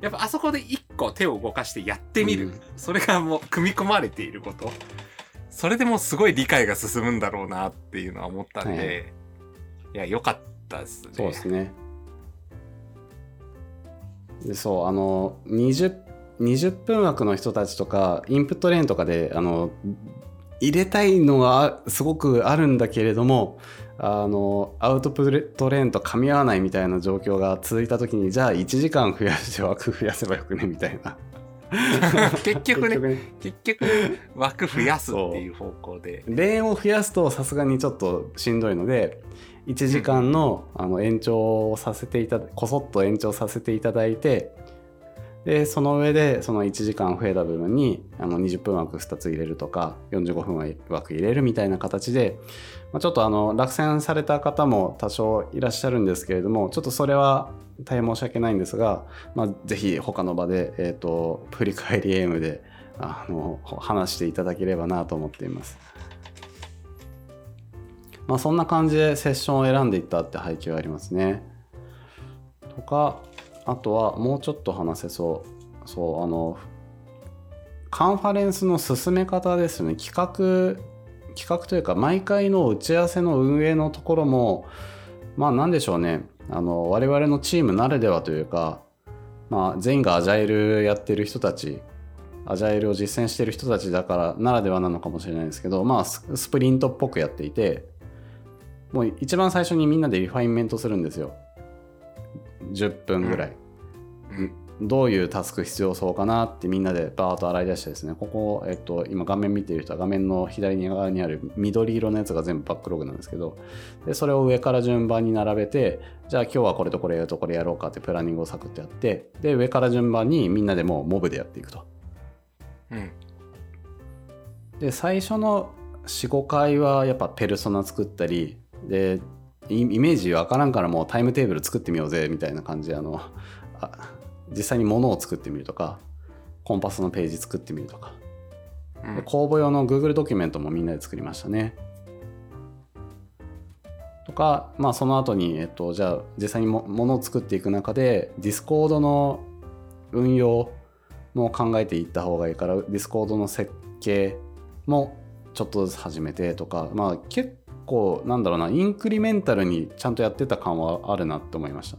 やっぱあそこで一個手を動かしてやってみる、うん、それがもう組み込まれていること。それでもすごい理解が進むんだろうなっていうのは思ったんで、はい、いやよかったですね。そうですね。でそうあの 20, 20分枠の人たちとかインプットレーンとかであの入れたいのはすごくあるんだけれどもあのアウトプットレーンと噛み合わないみたいな状況が続いた時にじゃあ1時間増やして枠増やせばよくねみたいな。<laughs> 結局ね結局枠増やすっていう方向で。レーンを増やすとさすがにちょっとしんどいので1時間の,、あの延長をさせていただこそっと延長させていただいてでその上でその1時間増えた部分にあの20分枠2つ入れるとか45分枠入れるみたいな形で、まあ、ちょっとあの落選された方も多少いらっしゃるんですけれどもちょっとそれは大変申し訳ないんですが、まあ、ぜひ他の場で、えーと、振り返り AM であの話していただければなと思っています。まあ、そんな感じでセッションを選んでいったって背景はありますね。とかあとはもうちょっと話せそう。そうあのカンファレンスの進め方ですね。企画企画というか毎回の打ち合わせの運営のところもまあ何でしょうね。あの我々のチームならではというか、まあ、全員がアジャイルやってる人たちアジャイルを実践してる人たちだからならではなのかもしれないですけどまあスプリントっぽくやっていてもう一番最初にみんなでリファインメントするんですよ。10分ぐらい、うん。どういうタスク必要そうかなってみんなでバーッと洗い出してですね。ここ、えっと、今画面見ている人は画面の左側にある緑色のやつが全部バックログなんですけど。でそれを上から順番に並べてじゃあ今日はこれとこれやるとこれやろうかってプランニングをサクッとやってで上から順番にみんなでもうモブでやっていくと。うん、で最初の45回はやっぱペルソナ作ったりでイメージわからんからもうタイムテーブル作ってみようぜみたいな感じであの実際に物を作ってみるとかコンパスのページ作ってみるとか、うん、公募用の Google ドキュメントもみんなで作りましたね。とか、まあ、その後に、えっと、じゃあ実際にも物を作っていく中で Discord の運用も考えていった方がいいから Discord の設計もちょっとずつ始めてとか、まあ、結構なんだろうなインクリメンタルにちゃんとやってた感はあるなって思いました。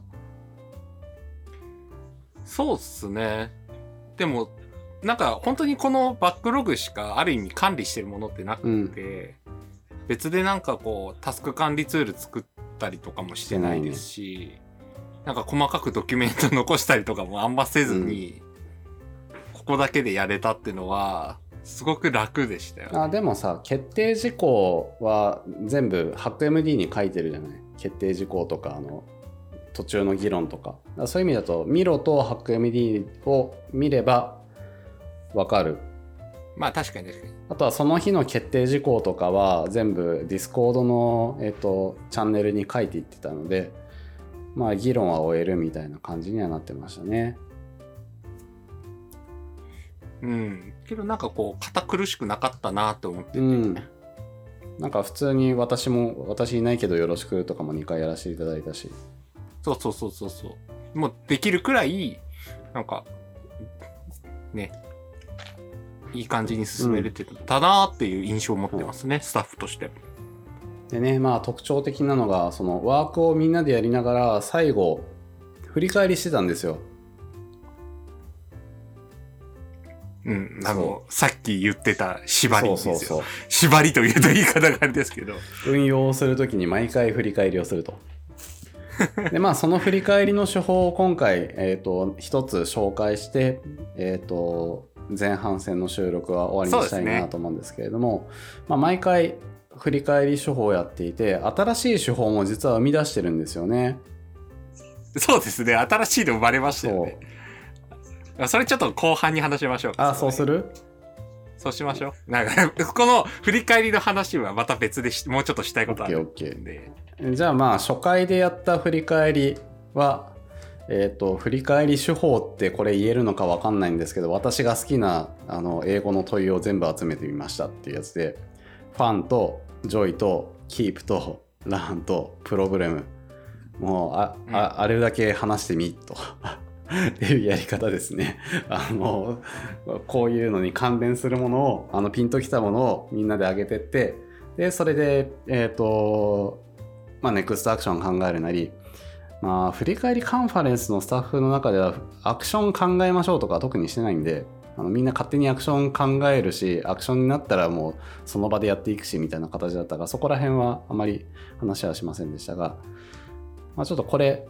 そうっすね。でもなんか本当にこのバックログしかある意味管理してるものってなくて、うん、別でなんかこうタスク管理ツール作ったりとかもしてないですし、ね、なんか細かくドキュメント残したりとかもあんませずに、うん、ここだけでやれたっていうのはすごく楽でしたよ、ね、あでもさ決定事項は全部 HackMD に書いてるじゃない？決定事項とかあの途中の議論とか。そういう意味だとミロと HackMD を見れば分かる。まあ確かに確かに。あとはその日の決定事項とかは全部 Discord の、えーと、チャンネルに書いていってたのでまあ議論は終えるみたいな感じにはなってましたね。うんけどなんかこう堅苦しくなかったなって思ってて、うん、なんか普通に私も私いないけどよろしくとかも2回やらせていただいたしそうそうそうそうそう。もうできるくらい、なんか、ね、いい感じに進めれてたなっていう印象を持ってますね、うん、スタッフとして。でね、まあ特徴的なのが、そのワークをみんなでやりながら、最後、振り返りしてたんですよ。うん、あの、さっき言ってた縛りですよ。そうそうそう縛りというと言い方があれですけど。運用するときに毎回振り返りをすると。<laughs> でまあその振り返りの手法を今回、えーと、一つ紹介して、えーと、前半戦の収録は終わりにしたいなと思うんですけれども、まあ、毎回振り返り手法をやっていて新しい手法も実は生み出してるんですよね。そうですね新しいの生まれましたよね。それちょっと後半に話しましょうあそうする？そうしましょう。なんか、<laughs> この振り返りの話はまた別でもうちょっとしたいことあるんで。じゃあまあ、初回でやった振り返りは、えっ、ー、と、振り返り手法ってこれ言えるのかわかんないんですけど、私が好きなあの英語の問いを全部集めてみましたっていうやつで、Fun と Joy とキープと Learn と Problem、もうあ、うん、ああれだけ話してみと。<laughs> っていうやり方ですね。あの、こういうのに関連するものを、あの、ピンときたものをみんなで上げてって、で、それで、えっ、ー、と、まあ、ネクストアクション考えるなり、まあ、振り返りカンファレンスのスタッフの中では、アクション考えましょうとか特にしてないんで、あのみんな勝手にアクション考えるし、アクションになったらもうその場でやっていくしみたいな形だったから、そこら辺はあまり話はしませんでしたが、まあ、ちょっとこれ、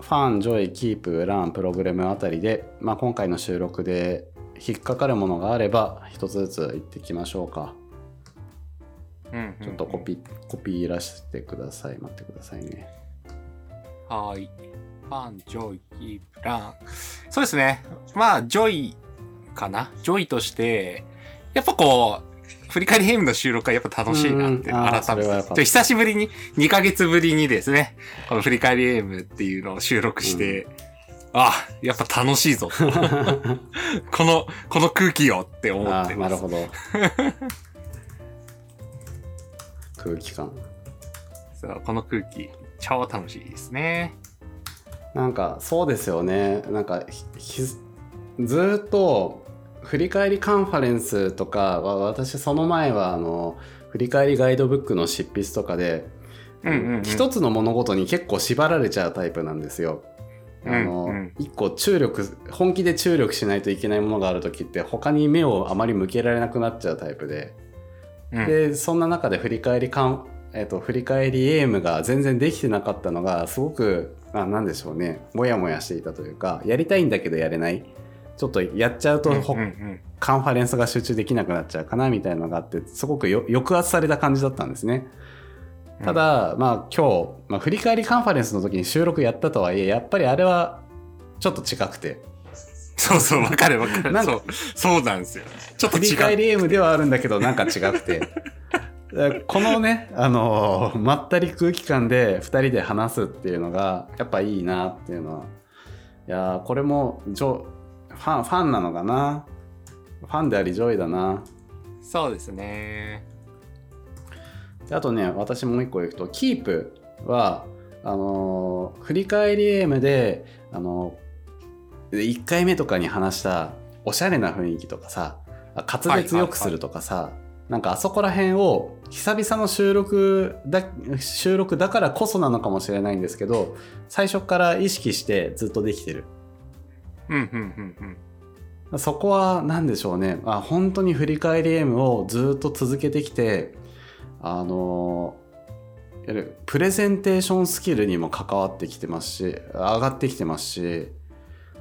ファン、ジョイ、キープ、ラン、プログラムあたりで、まあ、今回の収録で引っかかるものがあれば、一つずつ言っていきましょうか。うん、ちょっとコピコピーいらしてください。待ってくださいね。はい。Fun、Joy、Keep、Learn。そうですね。まあ、 Joy かな？ Joy として、やっぱこう、振り返りゲームの収録はやっぱ楽しいなって改めて。久しぶりに、2ヶ月ぶりにですね、この振り返りゲームっていうのを収録して、うん、あ、やっぱ楽しいぞ。<laughs> この、この空気よって思ってます。なるほど。<laughs> 空気感。そう、この空気、超楽しいですね。なんか、そうですよね。なんか、ずっと振り返りカンファレンスとかは私その前はあの振り返りガイドブックの執筆とかで、うんうんうん、一つの物事に結構縛られちゃうタイプなんですよ。あの、うん。うん、一個注力本気で注力しないといけないものがある時って他に目をあまり向けられなくなっちゃうタイプで、うん、でそんな中で振り返りカン、えーと、振り返りエイムが全然できてなかったのがすごくあなんでしょうね。モヤモヤしていたというかやりたいんだけどやれないちょっとやっちゃうと、うんうんうん、カンファレンスが集中できなくなっちゃうかなみたいなのがあってすごく抑圧された感じだったんですね。ただ、うん、まあ今日、まあ、振り返りカンファレンスの時に収録やったとはいえやっぱりあれはちょっと違くて。そうそう、わかるわかる。そう、そうなんですよ。ちょっと違う。振り返りゲームではあるんだけど、なんか違くて。このね、あのー、まったり空気感で2人で話すっていうのが、やっぱいいなっていうのは。いやこれも、 Fun、Fun なのかな？ Fun であり Joy だな。そうですね。あとね、私もう一個言うと、キープは、あのー、振り返りゲームで、あのー、1回目とかに話したおしゃれな雰囲気とかさ、滑舌よくするとかさ、はいはいはい、なんかあそこら辺を久々の収録だ収録だからこそなのかもしれないんですけど最初から意識してずっとできてるうんうんうんうん、そこは何でしょうね。あ本当に振り返りゲームをずっと続けてきてあのプレゼンテーションスキルにも関わってきてますし上がってきてますし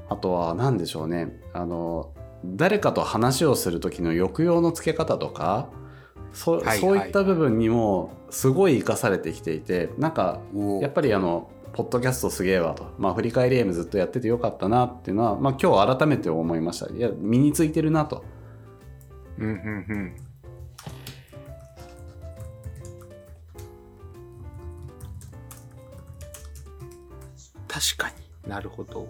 あとは何でしょうね。あの誰かと話をする時の抑揚のつけ方とかそはいはい、そういった部分にもすごい生かされてきていてなんかやっぱりあのポッドキャストすげえわと、まあ、振り返りゲームずっとやっててよかったなっていうのは、まあ、今日改めて思いました。いや身についてるなと。うんうんうん。確かに。なるほど。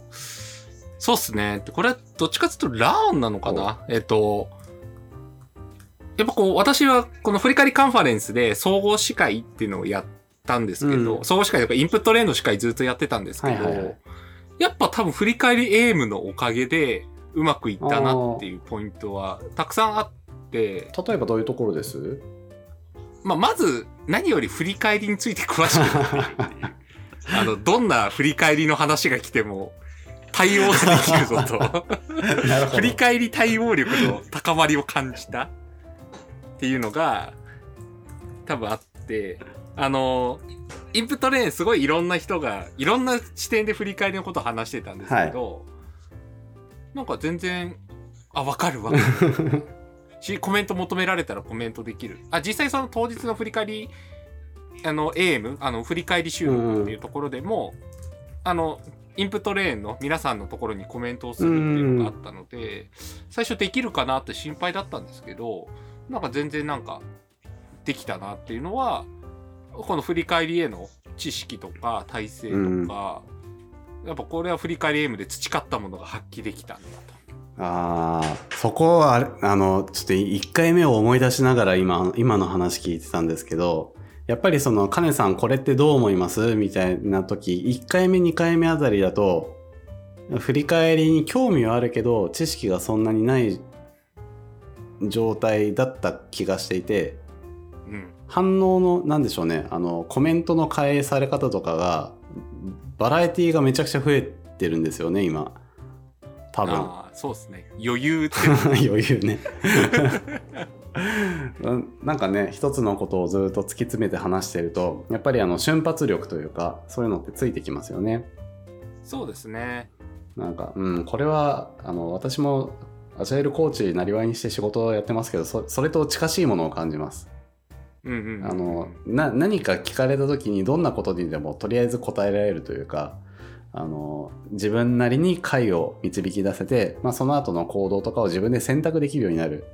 そうっすね。これどっちかっていうとラーンなのかな？えっとやっぱこう私はこの振り返りカンファレンスで総合司会っていうのをやってたんですけど、うん、総合司会とかインプットレーンの司会ずっとやってたんですけど、はいはいはい、やっぱ多分振り返りエイムのおかげでうまくいったなっていうポイントはたくさんあって。例えばどういうところです？まあ、まず何より振り返りについて詳しく。<laughs> あの、どんな振り返りの話が来ても対応ができるぞと。<laughs> 振り返り対応力の高まりを感じたっていうのが多分あって、あの、インプットレーンすごいいろんな人が、いろんな視点で振り返りのことを話してたんですけど、はい、なんか全然あ、わかるわかる。<laughs> し、コメント求められたらコメントできる。あ、実際その当日の振り返り、あの、AM、あの、振り返り収録っていうところでも、あの、インプットレーンの皆さんのところにコメントをするっていうのがあったので、最初できるかなって心配だったんですけど、なんか全然なんか、できたなっていうのは、この振り返りへの知識とか体制とか、やっぱこれは振り返り AM で培ったものが発揮できたんだと。ああ、そこはあの、ちょっと1回目を思い出しながら今、今の話聞いてたんですけど、やっぱりその、カネさんこれってどう思います？みたいな時、1回目2回目あたりだと、振り返りに興味はあるけど、知識がそんなにない状態だった気がしていて、うん。反応の、なんでしょうね、あの、コメントの返され方とかが、バラエティがめちゃくちゃ増えてるんですよね、今。多分。ああ、そうですね。余裕って。<laughs> 余裕ねうん <laughs> なんかね一つのことをずっと突き詰めて話してるとやっぱりあの瞬発力というかそういうのってついてきますよねそうですね。なんかうんこれはあの私もアジャイルコーチなりわいにして仕事をやってますけどそそれと近しいものを感じますうんうん。あのな何か聞かれた時にどんなことにでもとりあえず答えられるというかあの自分なりに解を導き出せて、まあ、その後の行動とかを自分で選択できるようになる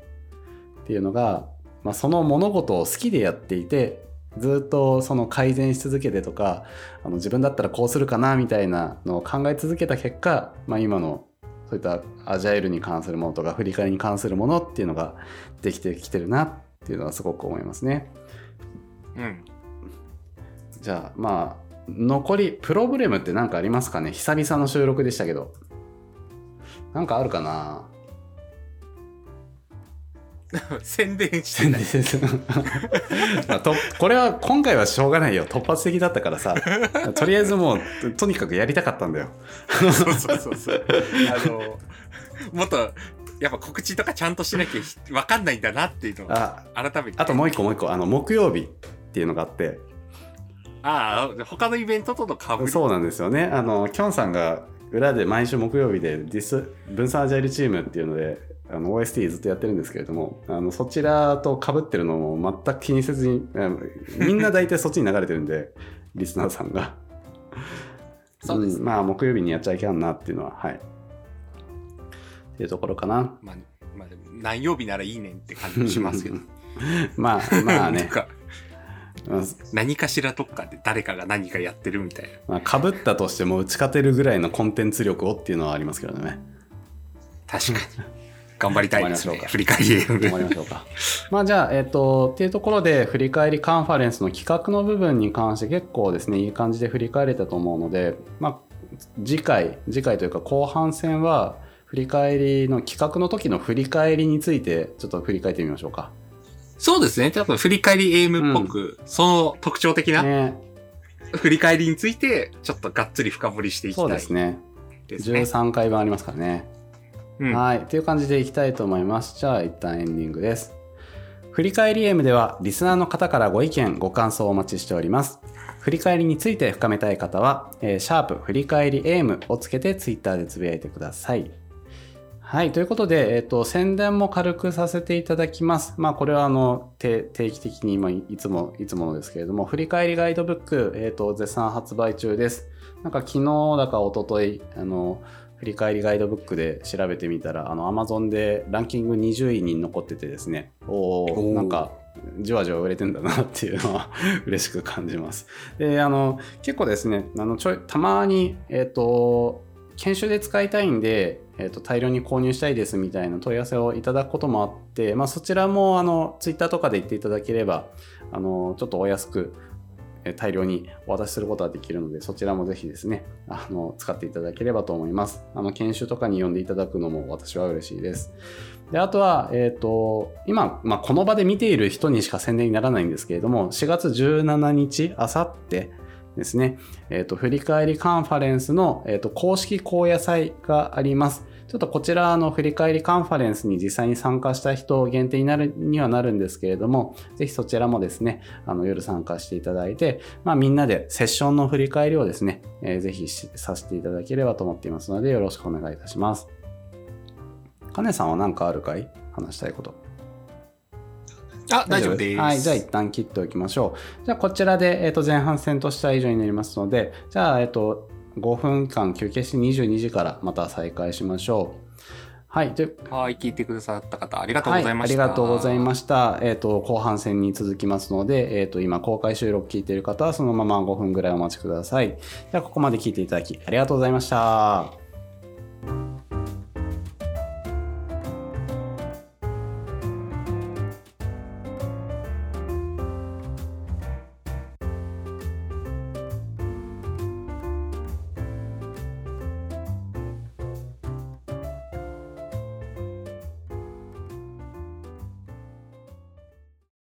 っていうのが、まあ、その物事を好きでやっていてずっとその改善し続けてとかあの自分だったらこうするかなみたいなのを考え続けた結果、まあ、今のそういったアジャイルに関するものとか振り返りに関するものっていうのができてきてるなっていうのはすごく思いますね。うん。じゃあまあ残りプロブレムって何かありますかね？久々の収録でしたけどなんかあるかな？<laughs> 宣伝してない。<laughs> まあとこれは今回はしょうがないよ突発的だったからさとりあえずもうととにかくやりたかったんだよそうそうそうそう。あの、<laughs> もっと、やっぱ告知とかちゃんとしなきゃわかんないんだなっていうのをあ改めて。あともう一個もう一個あの木曜日っていうのがあって。ああ、他のイベントとの被り。そうなんですよね。あのきょんさんが裏で毎週木曜日でディス分散アジャイルチームっていうのであの OST ずっとやってるんですけれどもあのそちらと被ってるのも全く気にせずにみんな大体そっちに流れてるんで <laughs> リスナーさんが。そうですね。んまあ木曜日にやっちゃいけんなっていうのははいっていうところかなまあ、まあ何曜日ならいいねんって感じもしますけど。<laughs> まあまあね <laughs> 何かしらどっかで誰かが何かやってるみたいな。まあ、かぶったとしても打ち勝てるぐらいのコンテンツ力をっていうのはありますけどね確かに。頑張りたいですね <laughs> 振り返り頑張りましょうか。まあじゃあ、えっ、と、っていうところで、振り返りカンファレンスの企画の部分に関して結構ですね、いい感じで振り返れたと思うので、まあ、次回、次回というか後半戦は、振り返りの企画の時の振り返りについて、ちょっと振り返ってみましょうか。そうですね。多分振り返りエイムっぽく、その特徴的なね、振り返りについて、ちょっとがっつり深掘りしていきたそいうですね。ですね。13回分ありますからね。うんはい。っていう感じでいきたいと思います。じゃあ、一旦エンディングです。振り返り M では、リスナーの方からご意見、ご感想をお待ちしております。振り返りについて深めたい方は、えーシャープ振り返り AM をつけてツイッターでつぶやいてください。はい。ということで、えっ、と、宣伝も軽くさせていただきます。まあ、これは、あの、定定期的に、まあ、いつも、いつものですけれども、振り返りガイドブック、えっ、と、絶賛発売中です。なんか、昨日だか一昨日あの、振り返りガイドブックで調べてみたら、あの、アマゾンでランキング20位に残っててですね、おおーーなんか、じわじわ売れてんだなっていうのは <laughs> 嬉しく感じます。で、あの、結構ですね、あの、ちょい、たまに、えっ、と、研修で使いたいんで、えー、と大量に購入したいですみたいな問い合わせをいただくこともあって、まあ、そちらもあのツイッターとかで言っていただければあのちょっとお安く大量にお渡しすることができるのでそちらもぜひですねあの使っていただければと思いますあの研修とかに呼んでいただくのも私は嬉しいですであとは、えっ、と、今、まあ、この場で見ている人にしか宣伝にならないんですけれども、4月17日、あさってですね、えっ、と、振り返りカンファレンスの、えっ、と、公式高野祭があります。ちょっとこちらの振り返りカンファレンスに実際に参加した人限定になるにはなるんですけれども、ぜひそちらもですね、あの夜参加していただいて、まあみんなでセッションの振り返りをですね、えーぜひしさせていただければと思っていますので、よろしくお願いいたします。カネさんは何かあるかい？話したいこと。あ、大丈夫です。はい、じゃあ一旦切っておきましょう。じゃあこちらで、えー、と前半戦としては以上になりますので、じゃあ、えっ、と、5分間休憩して22時からまた再開しましょう。はい。というはい、聞いてくださった方、ありがとうございました。はい、ありがとうございました。えっ、と、後半戦に続きますので、えっ、と、今公開収録聞いている方はそのまま5分ぐらいお待ちください。では、ここまで聞いていただきありがとうございました。